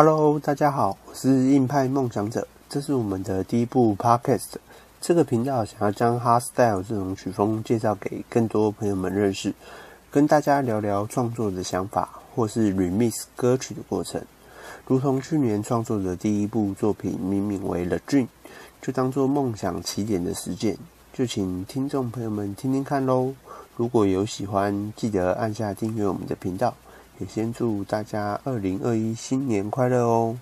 Hello，大家好，我是硬派梦想者，这是我们的第一部 Podcast。这个频道想要将 Hardstyle 这种曲风介绍给更多朋友们认识，跟大家聊聊创作的想法，或是 Remix 歌曲的过程。如同去年创作的第一部作品命名为 The Dream，就当做梦想起点的实践，就请听众朋友们听听看喽。如果有喜欢，记得按下订阅我们的频道。也先祝大家二零二一新年快乐哦！